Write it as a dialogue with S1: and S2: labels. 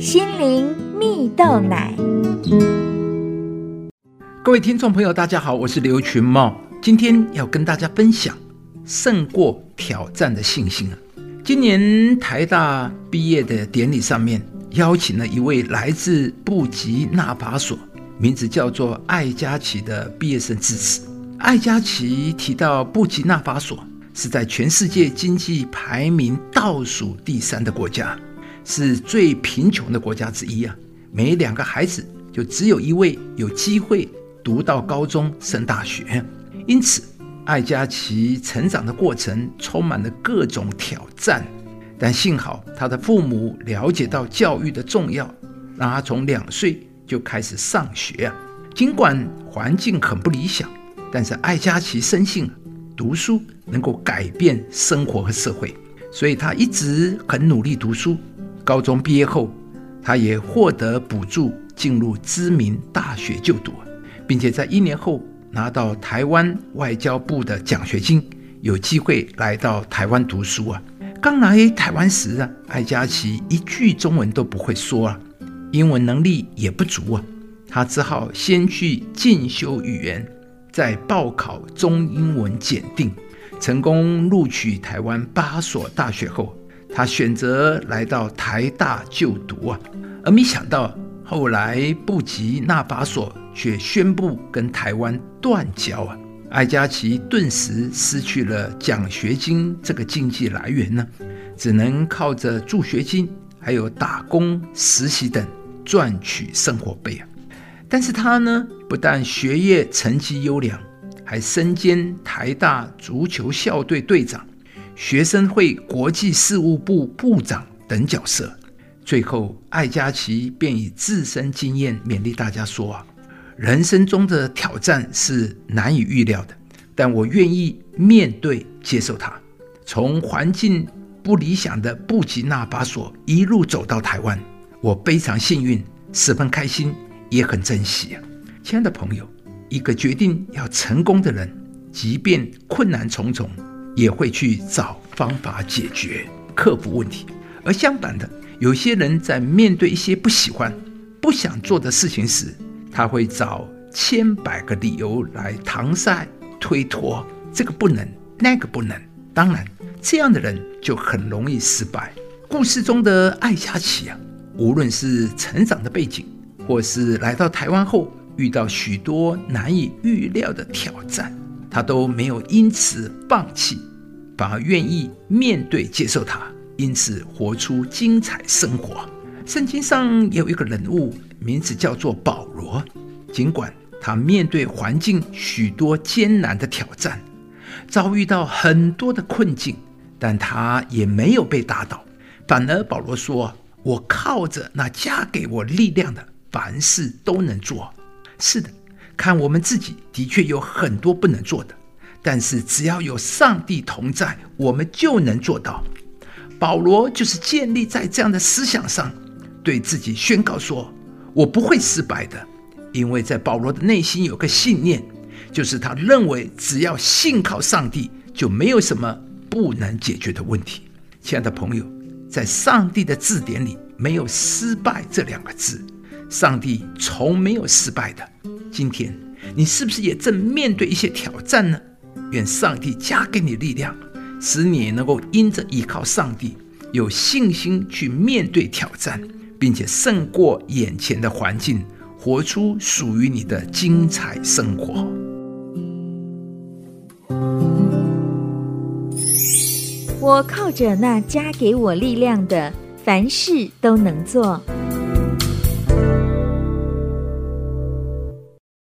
S1: 心灵蜜豆奶。
S2: 各位听众朋友，大家好，我是刘群茂，今天要跟大家分享胜过挑战的信心啊。今年台大毕业的典礼上面，邀请了一位来自布吉纳法索，名字叫做艾加奇的毕业生致辞。艾加奇提到，布吉纳法索是在全世界经济排名倒数第三的国家。是最贫穷的国家之一啊！每两个孩子就只有一位有机会读到高中、升大学。因此，艾佳琪成长的过程充满了各种挑战。但幸好他的父母了解到教育的重要，让他从两岁就开始上学啊。尽管环境很不理想，但是艾佳琪深信读书能够改变生活和社会，所以他一直很努力读书。高中毕业后，他也获得补助进入知名大学就读，并且在一年后拿到台湾外交部的奖学金，有机会来到台湾读书啊。刚来台湾时啊，艾佳琪一句中文都不会说啊，英文能力也不足啊，他只好先去进修语言，再报考中英文检定，成功录取台湾八所大学后。他选择来到台大就读啊，而没想到后来布吉纳法索却宣布跟台湾断交啊，艾加奇顿时失去了奖学金这个经济来源呢，只能靠着助学金还有打工实习等赚取生活费啊。但是他呢，不但学业成绩优良，还身兼台大足球校队队长。学生会国际事务部部长等角色，最后艾佳琪便以自身经验勉励大家说：“啊，人生中的挑战是难以预料的，但我愿意面对、接受它。从环境不理想的布吉纳法索一路走到台湾，我非常幸运，十分开心，也很珍惜，亲爱的朋友，一个决定要成功的人，即便困难重重。”也会去找方法解决、克服问题，而相反的，有些人在面对一些不喜欢、不想做的事情时，他会找千百个理由来搪塞、推脱，这个不能，那个不能。当然，这样的人就很容易失败。故事中的艾佳琪啊，无论是成长的背景，或是来到台湾后遇到许多难以预料的挑战。他都没有因此放弃，反而愿意面对、接受它，因此活出精彩生活。圣经上有一个人物，名字叫做保罗。尽管他面对环境许多艰难的挑战，遭遇到很多的困境，但他也没有被打倒。反而保罗说：“我靠着那加给我力量的，凡事都能做。”是的。看我们自己的确有很多不能做的，但是只要有上帝同在，我们就能做到。保罗就是建立在这样的思想上，对自己宣告说：“我不会失败的。”因为在保罗的内心有个信念，就是他认为只要信靠上帝，就没有什么不能解决的问题。亲爱的朋友，在上帝的字典里没有“失败”这两个字，上帝从没有失败的。今天你是不是也正面对一些挑战呢？愿上帝加给你力量，使你能够因着依靠上帝，有信心去面对挑战，并且胜过眼前的环境，活出属于你的精彩生活。
S1: 我靠着那加给我力量的，凡事都能做。